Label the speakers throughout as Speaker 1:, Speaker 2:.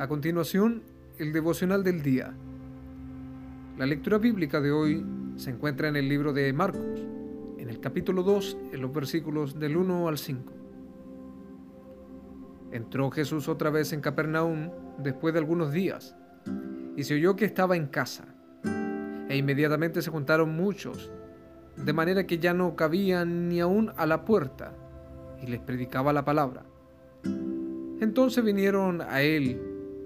Speaker 1: A continuación, el devocional del día. La lectura bíblica de hoy se encuentra en el libro de Marcos, en el capítulo 2, en los versículos del 1 al 5. Entró Jesús otra vez en Capernaum después de algunos días, y se oyó que estaba en casa. E inmediatamente se juntaron muchos, de manera que ya no cabían ni aún a la puerta, y les predicaba la palabra. Entonces vinieron a él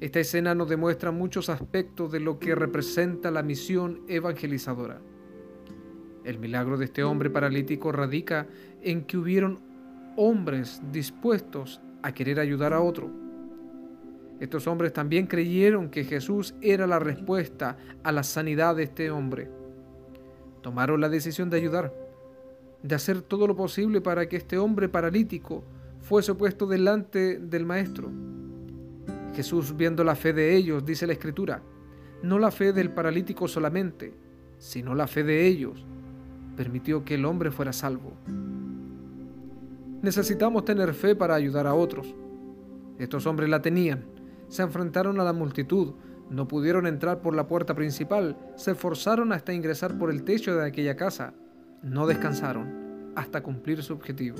Speaker 1: Esta escena nos demuestra muchos aspectos de lo que representa la misión evangelizadora. El milagro de este hombre paralítico radica en que hubieron hombres dispuestos a querer ayudar a otro. Estos hombres también creyeron que Jesús era la respuesta a la sanidad de este hombre. Tomaron la decisión de ayudar, de hacer todo lo posible para que este hombre paralítico fuese puesto delante del Maestro. Jesús, viendo la fe de ellos, dice la Escritura, no la fe del paralítico solamente, sino la fe de ellos, permitió que el hombre fuera salvo. Necesitamos tener fe para ayudar a otros. Estos hombres la tenían, se enfrentaron a la multitud, no pudieron entrar por la puerta principal, se esforzaron hasta ingresar por el techo de aquella casa, no descansaron hasta cumplir su objetivo.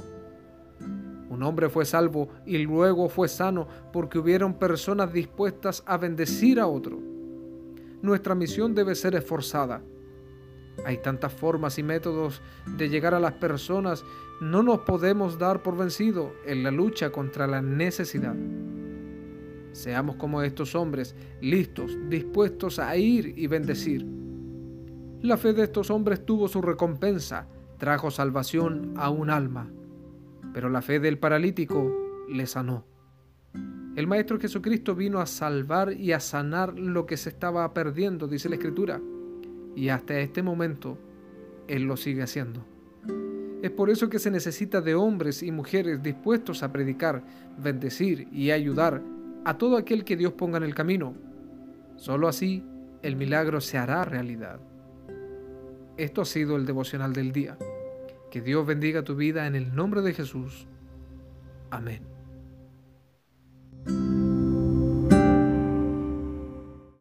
Speaker 1: Un hombre fue salvo y luego fue sano porque hubieron personas dispuestas a bendecir a otro. Nuestra misión debe ser esforzada. Hay tantas formas y métodos de llegar a las personas, no nos podemos dar por vencido en la lucha contra la necesidad. Seamos como estos hombres, listos, dispuestos a ir y bendecir. La fe de estos hombres tuvo su recompensa, trajo salvación a un alma pero la fe del paralítico le sanó. El Maestro Jesucristo vino a salvar y a sanar lo que se estaba perdiendo, dice la Escritura, y hasta este momento Él lo sigue haciendo. Es por eso que se necesita de hombres y mujeres dispuestos a predicar, bendecir y ayudar a todo aquel que Dios ponga en el camino. Solo así el milagro se hará realidad. Esto ha sido el devocional del día. Que Dios bendiga tu vida en el nombre de Jesús. Amén.